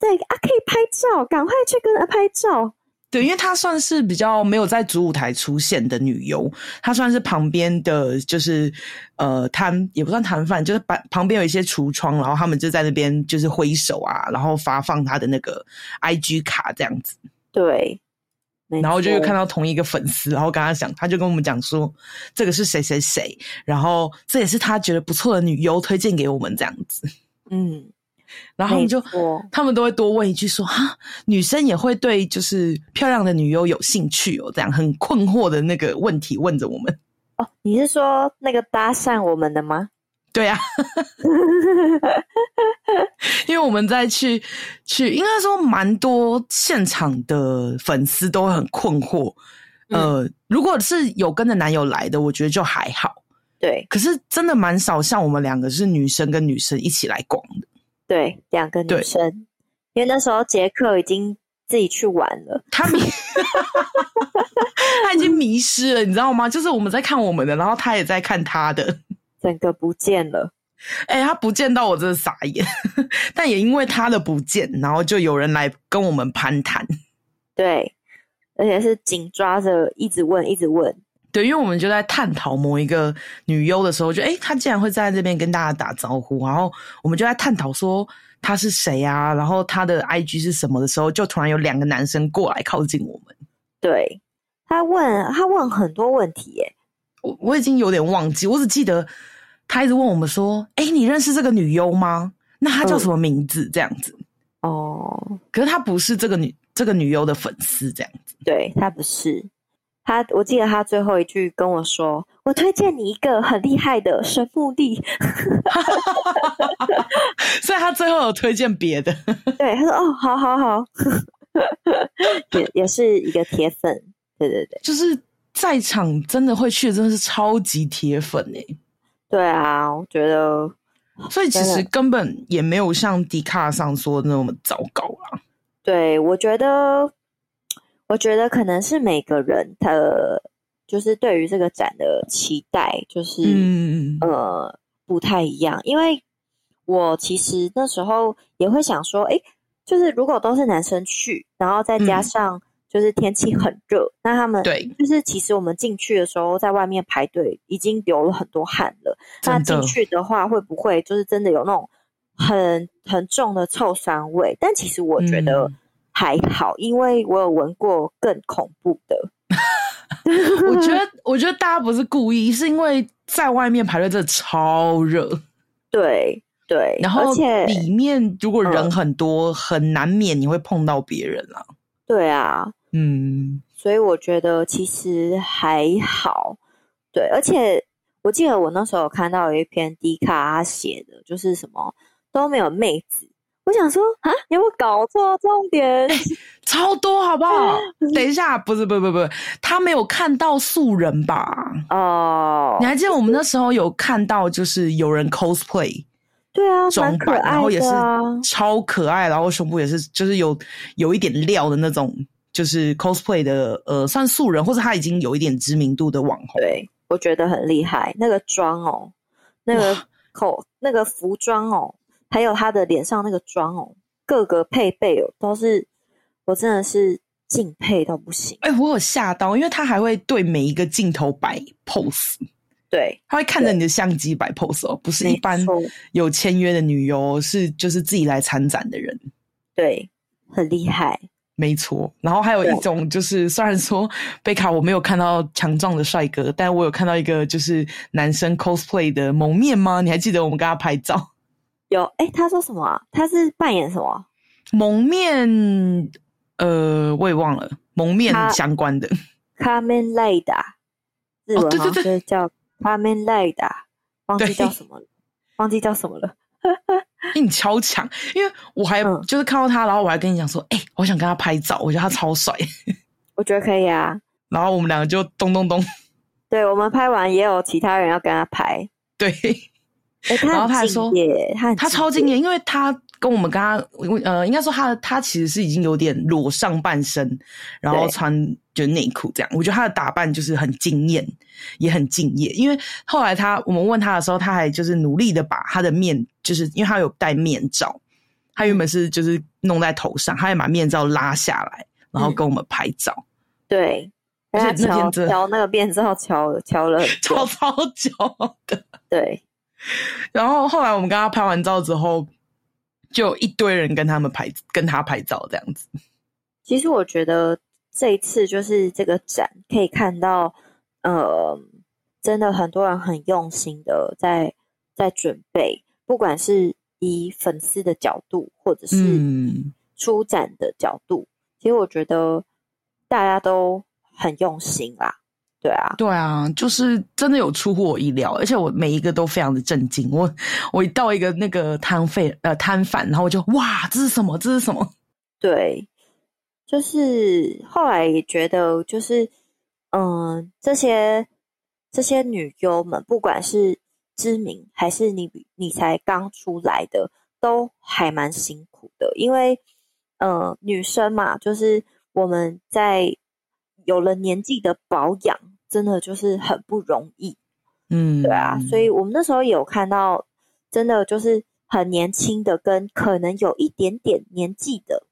对啊，可以拍照，赶快去跟他拍照。对，因为她算是比较没有在主舞台出现的女优，她算是旁边的，就是呃摊也不算摊贩，就是旁旁边有一些橱窗，然后他们就在那边就是挥手啊，然后发放她的那个 IG 卡这样子。对，然后就又看到同一个粉丝，然后跟他讲，他就跟我们讲说这个是谁谁谁，然后这也是他觉得不错的女优推荐给我们这样子。嗯。然后他们就，他们都会多问一句说：“哈，女生也会对就是漂亮的女优有兴趣哦？”这样很困惑的那个问题问着我们。哦，你是说那个搭讪我们的吗？对呀、啊，因为我们在去去，应该说蛮多现场的粉丝都会很困惑。嗯、呃，如果是有跟着男友来的，我觉得就还好。对，可是真的蛮少，像我们两个是女生跟女生一起来逛的。对，两个女生，因为那时候杰克已经自己去玩了，他迷，他已经迷失了，你知道吗？就是我们在看我们的，然后他也在看他的。整个不见了，哎、欸，他不见到我真的傻眼，但也因为他的不见，然后就有人来跟我们攀谈，对，而且是紧抓着，一直问，一直问，对，因为我们就在探讨某一个女优的时候，就哎、她，竟然会站在这边跟大家打招呼，然后我们就在探讨说她是谁啊，然后她的 IG 是什么的时候，就突然有两个男生过来靠近我们，对，他问，他问很多问题、欸，耶，我我已经有点忘记，我只记得。他一直问我们说：“哎、欸，你认识这个女优吗？那她叫什么名字？”这样子哦，可是他不是这个女这个女优的粉丝，这样子。对，他不是他，我记得他最后一句跟我说：“我推荐你一个很厉害的神木力。”所以他最后有推荐别的。对，他说：“哦，好好好，也也是一个铁粉。”对对对，就是在场真的会去的，真的是超级铁粉哎、欸。对啊，我觉得，所以其实根本也没有像迪卡上说的那么糟糕啊。对，我觉得，我觉得可能是每个人的，就是对于这个展的期待，就是嗯呃不太一样。因为我其实那时候也会想说，哎，就是如果都是男生去，然后再加上。嗯就是天气很热，那他们对，就是其实我们进去的时候，在外面排队已经流了很多汗了。那进去的话，会不会就是真的有那种很很重的臭酸味？但其实我觉得还好，嗯、因为我有闻过更恐怖的。我觉得，我觉得大家不是故意，是因为在外面排队真的超热。对对，然后而且里面如果人很多，嗯、很难免你会碰到别人啊。对啊。嗯，所以我觉得其实还好，对，而且我记得我那时候有看到有一篇 D 卡他写的，就是什么都没有妹子，我想说啊，有没有搞错重点？欸，超多好不好？等一下，不是，不不不，他没有看到素人吧？哦，你还记得我们那时候有看到，就是有人 cosplay，对啊，装扮，然后也是超可爱，然后胸部也是就是有有一点料的那种。就是 cosplay 的，呃，算素人，或者他已经有一点知名度的网红。对，我觉得很厉害。那个妆哦，那个口，那个服装哦，还有他的脸上那个妆哦，各个配备哦，都是我真的是敬佩到不行。哎、欸，我有吓到，因为他还会对每一个镜头摆 pose。对，他会看着你的相机摆 pose 哦，不是一般有签约的女优，是就是自己来参展的人。对，很厉害。没错，然后还有一种就是，虽然说贝卡我没有看到强壮的帅哥，但我有看到一个就是男生 cosplay 的蒙面吗？你还记得我们跟他拍照？有，哎，他说什么啊？他是扮演什么？蒙面？呃，我也忘了，蒙面相关的。Kamen Rider，日文好像叫 Kamen Rider，忘记叫什么了，忘记叫什么了。你超强，因为我还就是看到他，嗯、然后我还跟你讲说，哎、欸，我想跟他拍照，我觉得他超帅。我觉得可以啊。然后我们两个就咚咚咚。对，我们拍完也有其他人要跟他拍。对。然后他还说，他他超敬业，因为他。跟我们刚刚，呃，应该说他他其实是已经有点裸上半身，然后穿就内裤这样。我觉得他的打扮就是很惊艳，也很敬业。因为后来他我们问他的时候，他还就是努力的把他的面，就是因为他有戴面罩，他原本是就是弄在头上，他还把面罩拉下来，然后跟我们拍照。嗯、对，而且那天调那个面罩调调了超 超久的。对，然后后来我们跟他拍完照之后。就一堆人跟他们拍，跟他拍照这样子。其实我觉得这一次就是这个展可以看到，呃，真的很多人很用心的在在准备，不管是以粉丝的角度，或者是出展的角度，嗯、其实我觉得大家都很用心啦。对啊，对啊，就是真的有出乎我意料，而且我每一个都非常的震惊。我我一到一个那个摊费呃摊贩，然后我就哇，这是什么？这是什么？对，就是后来也觉得，就是嗯，这些这些女优们，不管是知名还是你你才刚出来的，都还蛮辛苦的，因为呃，女生嘛，就是我们在有了年纪的保养。真的就是很不容易，嗯，对啊，所以我们那时候有看到，真的就是很年轻的，跟可能有一点点年纪的，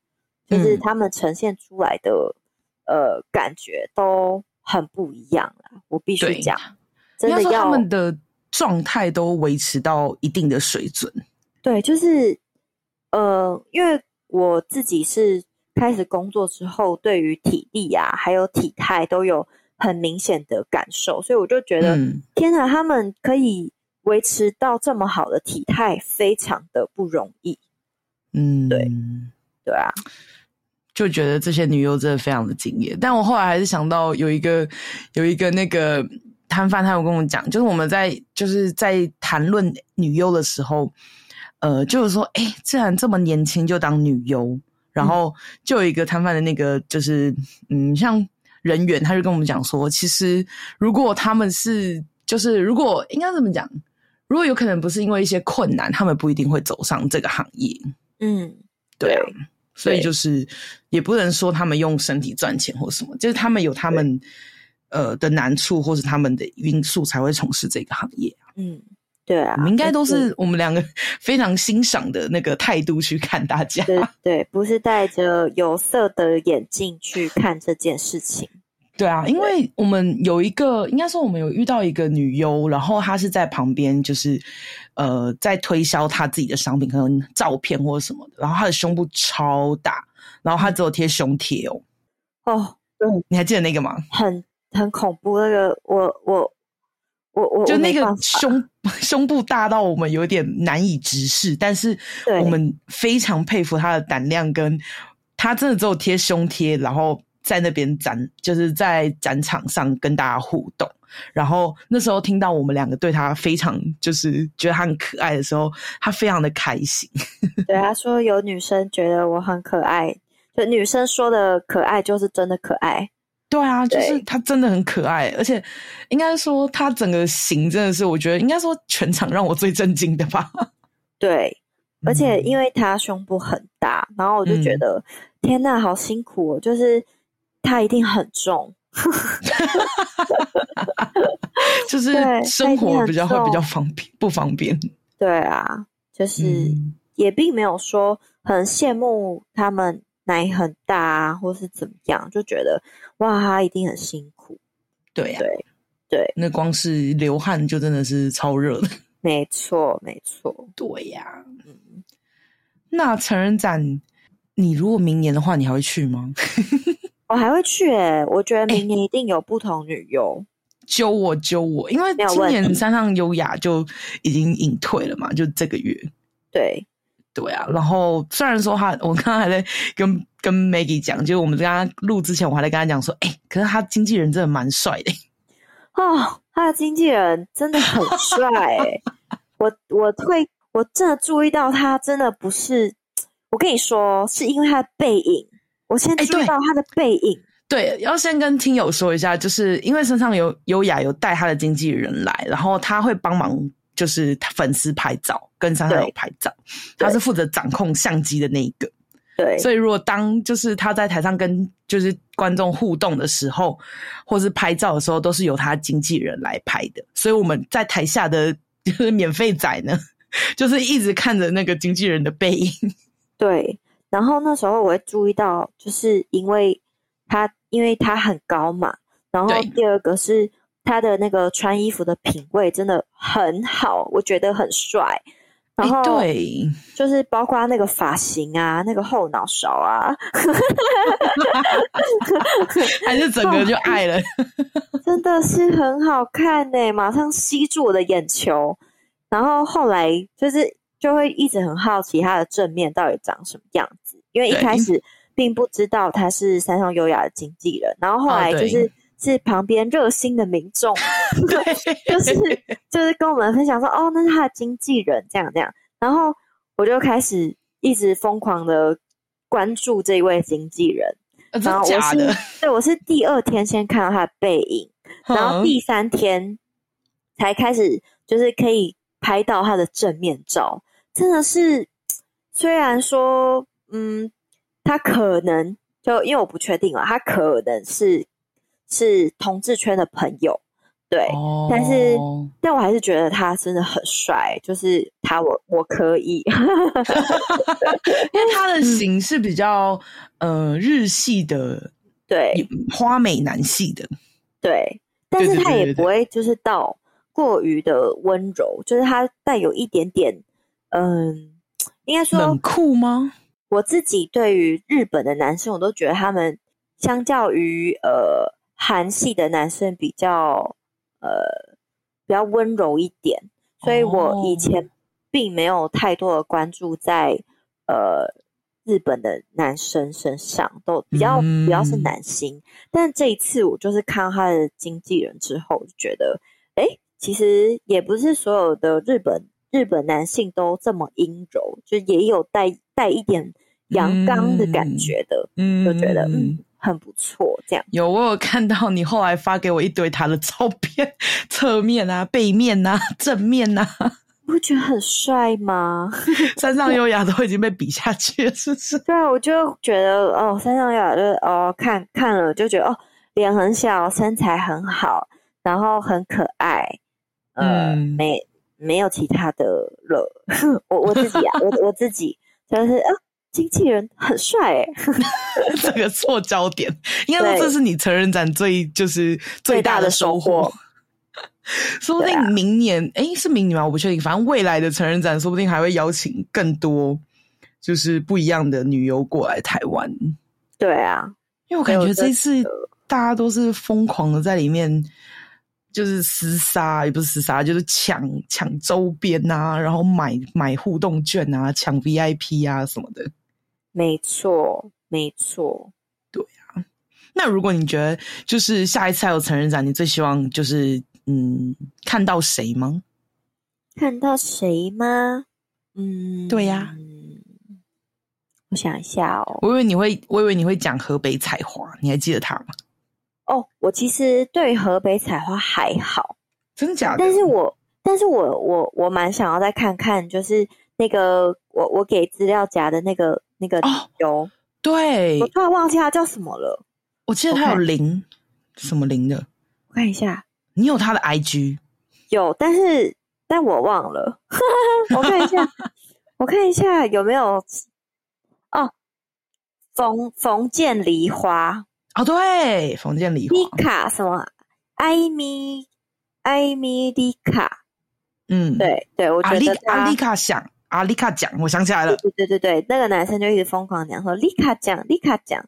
就是他们呈现出来的、嗯、呃感觉都很不一样啦。我必须讲，真的要，要他们的状态都维持到一定的水准。对，就是呃，因为我自己是开始工作之后，对于体力啊，还有体态都有。很明显的感受，所以我就觉得，嗯、天哪，他们可以维持到这么好的体态，非常的不容易。嗯，对，对啊，就觉得这些女优真的非常的敬业。但我后来还是想到有一个有一个那个摊贩，他有跟我讲，就是我们在就是在谈论女优的时候，呃，就是说，哎，既然这么年轻就当女优，然后就有一个摊贩的那个，就是嗯，像。人员他就跟我们讲说，其实如果他们是，就是如果应该怎么讲，如果有可能不是因为一些困难，他们不一定会走上这个行业。嗯，对啊，所以就是也不能说他们用身体赚钱或什么，就是他们有他们呃的难处或是他们的因素才会从事这个行业。嗯。对啊，我们应该都是我们两个 非常欣赏的那个态度去看大家。对对，不是戴着有色的眼镜去看这件事情。对啊，因为我们有一个，应该说我们有遇到一个女优，然后她是在旁边，就是呃，在推销她自己的商品，可能照片或者什么的。然后她的胸部超大，然后她只有贴胸贴哦。哦，对，你还记得那个吗？很很恐怖，那个我我。我我就那个胸 胸部大到我们有点难以直视，但是我们非常佩服他的胆量，跟他真的只有贴胸贴，然后在那边展，就是在展场上跟大家互动。然后那时候听到我们两个对他非常就是觉得他很可爱的时候，他非常的开心。对，他说有女生觉得我很可爱，就女生说的可爱就是真的可爱。对啊，就是他真的很可爱，而且应该说他整个型真的是，我觉得应该说全场让我最震惊的吧。对，而且因为他胸部很大，嗯、然后我就觉得、嗯、天呐，好辛苦哦！就是他一定很重，就是生活比较会比较方便，不方便。对啊，就是、嗯、也并没有说很羡慕他们。奶很大啊，或是怎么样，就觉得哇，他一定很辛苦。对呀、啊，对对，那光是流汗就真的是超热的。没错，没错，对呀、啊。嗯，那成人展，你如果明年的话，你还会去吗？我还会去诶、欸，我觉得明年一定有不同女优。揪我揪我，因为今年山上优雅就已经隐退了嘛，就这个月。对。对啊，然后虽然说他，我刚刚还在跟跟 Maggie 讲，就是我们刚刚录之前，我还在跟他讲说，哎，可是他经纪人真的蛮帅的。哦，他的经纪人真的很帅哎，我我会我真的注意到他真的不是，我跟你说是因为他的背影，我先注意到他的背影，对，要先跟听友说一下，就是因为身上有优雅有带他的经纪人来，然后他会帮忙。就是粉丝拍照，跟三上悠拍照，他是负责掌控相机的那一个。对，所以如果当就是他在台上跟就是观众互动的时候，或是拍照的时候，都是由他经纪人来拍的。所以我们在台下的就是免费仔呢，就是一直看着那个经纪人的背影。对，然后那时候我会注意到，就是因为他因为他很高嘛，然后第二个是。他的那个穿衣服的品味真的很好，我觉得很帅。然后对，就是包括那个发型啊，那个后脑勺啊，还是整个就爱了，真的是很好看呢，马上吸住我的眼球。然后后来就是就会一直很好奇他的正面到底长什么样子，因为一开始并不知道他是山上优雅的经纪人，然后后来就是。是旁边热心的民众，对，就是就是跟我们分享说，哦，那是他的经纪人，这样这样。然后我就开始一直疯狂的关注这一位经纪人。啊、然后我是的对，我是第二天先看到他的背影，然后第三天才开始，就是可以拍到他的正面照。真的是，虽然说，嗯，他可能就因为我不确定啊，他可能是是同志圈的朋友，对，哦、但是但我还是觉得他真的很帅，就是他我我可以，因为他的型是比较呃日系的，对，花美男系的，对，但是他也不会就是到过于的温柔，就是他带有一点点。嗯，应该说冷酷吗？我自己对于日本的男生，我都觉得他们相较于呃韩系的男生比较呃比较温柔一点，所以我以前并没有太多的关注在呃日本的男生身上，都比较比较是男星。嗯、但这一次我就是看他的经纪人之后，就觉得哎，其实也不是所有的日本。日本男性都这么阴柔，就也有带带一点阳刚的感觉的，嗯，就觉得嗯很不错。这样有我有看到你后来发给我一堆他的照片，侧面啊、背面啊、正面啊，不觉得很帅吗？山上优雅都已经被比下去了，是不是？对啊，我就觉得哦，山上优雅就是哦，看看了就觉得哦，脸很小，身材很好，然后很可爱，呃、嗯，没。没有其他的了，我我自己啊，我我自己就是啊，经纪人很帅哎，这个错焦点，应该说这是你成人展最就是最大的收获。说不定明年，哎、啊，是明年吗？我不确定，反正未来的成人展，说不定还会邀请更多就是不一样的女优过来台湾。对啊，因为我感觉这次大家都是疯狂的在里面。就是厮杀，也不是厮杀，就是抢抢周边啊，然后买买互动券啊，抢 VIP 啊什么的。没错，没错，对啊。那如果你觉得就是下一次还有成人展，你最希望就是嗯看到谁吗？看到谁吗？嗯，对呀、啊。我想一下哦，我以为你会，我以为你会讲河北彩花，你还记得他吗？哦，我其实对河北彩花还好，真假的？但是我，但是我，我，我蛮想要再看看，就是那个我我给资料夹的那个那个有、哦，对，我突然忘记他叫什么了。我记得他有零，什么零的？我看一下，你有他的 IG？有，但是但我忘了。我看一下，我看一下有没有哦，冯冯建梨花。哦，对，冯建梨花，丽卡什么？艾米，艾米丽卡，嗯，对对，我觉得阿丽卡讲，阿丽卡讲，我想起来了，对对对对，那个男生就一直疯狂讲说丽卡讲，丽卡讲，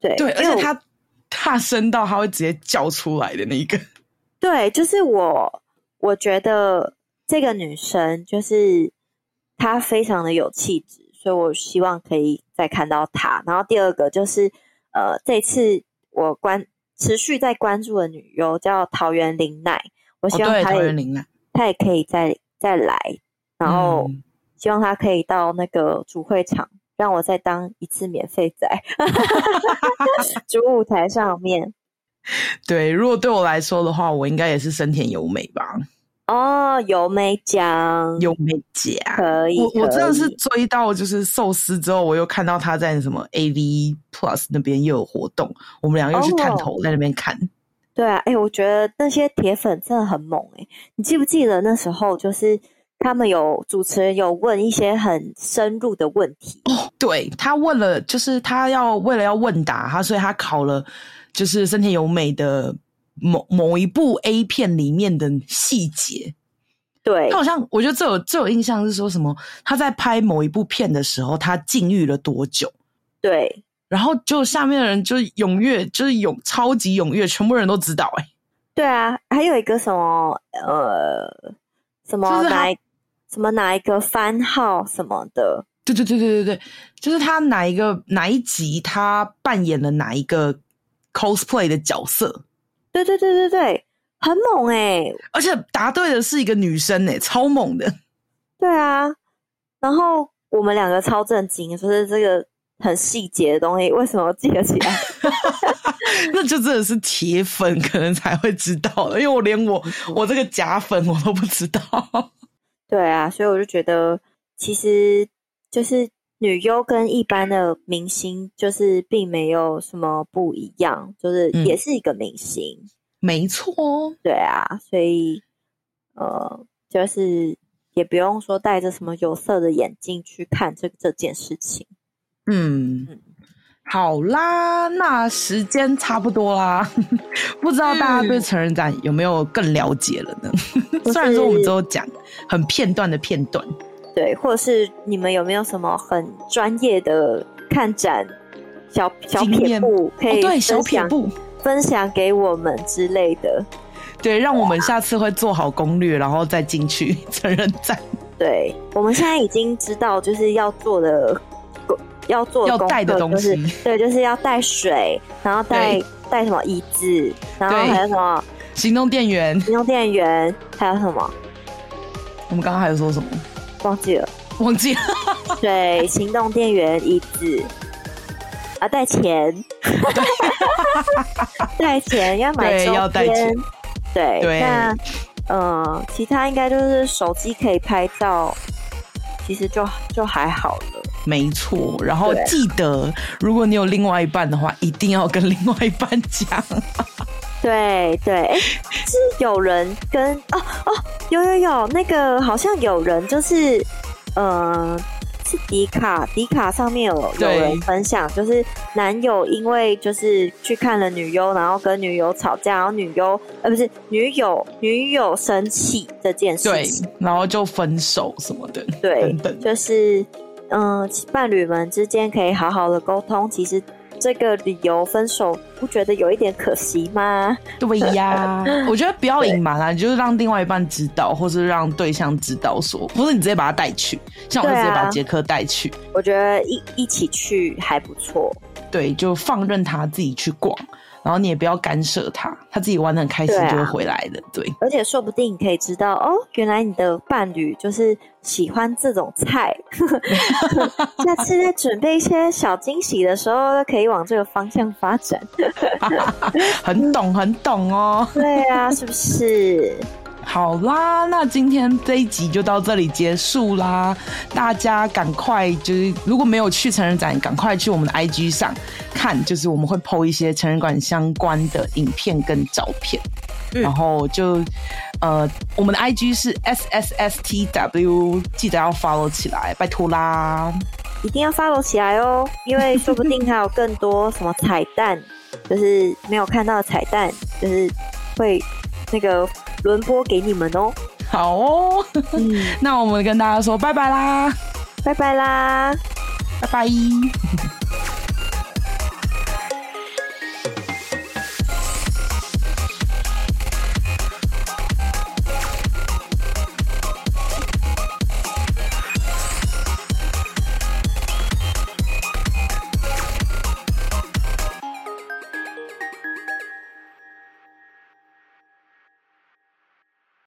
对对，而且他大声到他会直接叫出来的那一个，对，就是我，我觉得这个女生就是她非常的有气质，所以我希望可以再看到她。然后第二个就是。呃，这次我关持续在关注的女优叫桃园玲奈，我希望她也、哦、她也可以再再来，然后希望他可以到那个主会场，让我再当一次免费仔，主舞台上面。对，如果对我来说的话，我应该也是生田由美吧。哦，有没讲？有没讲？可以，我我真的是追到就是寿司之后，我又看到他在什么 AV Plus 那边又有活动，我们俩又去探头在那边看。哦、对啊，哎、欸，我觉得那些铁粉真的很猛哎、欸！你记不记得那时候就是他们有主持人有问一些很深入的问题？哦，对，他问了，就是他要为了要问答他，所以他考了就是森田由美的。某某一部 A 片里面的细节，对，他好像我觉得这有这有印象是说什么他在拍某一部片的时候，他禁欲了多久？对，然后就下面的人就是踊跃，就是勇超级踊跃，全部人都知道哎、欸。对啊，还有一个什么呃什么哪什么哪一个番号什么的，对对对对对对，就是他哪一个哪一集他扮演了哪一个 cosplay 的角色。对对对对对，很猛哎、欸！而且答对的是一个女生哎、欸，超猛的。对啊，然后我们两个超震惊，就是这个很细节的东西，为什么我记得起来？那就真的是铁粉可能才会知道的，因为我连我我这个假粉我都不知道。对啊，所以我就觉得，其实就是女优跟一般的明星就是并没有什么不一样，就是也是一个明星，嗯、没错。对啊，所以呃，就是也不用说戴着什么有色的眼镜去看这这件事情。嗯。嗯好啦，那时间差不多啦，不知道大家对成人展有没有更了解了呢？嗯、虽然说我们都讲很片段的片段，对，或者是你们有没有什么很专业的看展小小撇步可以、哦、对小撇步分享给我们之类的？对，让我们下次会做好攻略，然后再进去成人展。对，我们现在已经知道就是要做的。要做要带的东西，对，就是要带水，然后带带什么椅子，然后还有什么行动电源，行动电源还有什么？我们刚刚还有说什么？忘记了，忘记了。对，行动电源、椅子啊，带钱，带钱要买周边，要带钱。对对，那嗯、呃，其他应该就是手机可以拍照，其实就就还好了。没错，然后记得，如果你有另外一半的话，一定要跟另外一半讲。对对，哎，是有人跟哦哦，有有有，那个好像有人就是，呃，是迪卡迪卡上面有有人分享，就是男友因为就是去看了女优，然后跟女友吵架，然后女优呃不是女友女友生气这件事情，然后就分手什么的，对，就是。嗯，伴侣们之间可以好好的沟通。其实这个理由分手，不觉得有一点可惜吗？对呀，我觉得不要隐瞒啊，就是让另外一半知道，或是让对象知道说，不是你直接把他带去，像我就直接把杰克带去。我觉得一一起去还不错。对，就放任他自己去逛。然后你也不要干涉他，他自己玩得很开心就会回来的。对，啊、对，而且说不定你可以知道哦，原来你的伴侣就是喜欢这种菜。下次在准备一些小惊喜的时候，可以往这个方向发展。很懂，很懂哦。对啊，是不是？好啦，那今天这一集就到这里结束啦。大家赶快就是如果没有去成人展，赶快去我们的 IG 上看，就是我们会 po 一些成人馆相关的影片跟照片。嗯、然后就呃，我们的 IG 是 SSSTW，记得要 follow 起来，拜托啦！一定要 follow 起来哦，因为说不定还有更多什么彩蛋，就是没有看到的彩蛋，就是会那个。轮播给你们哦，好哦，嗯，那我们跟大家说拜拜啦，拜拜啦，拜拜。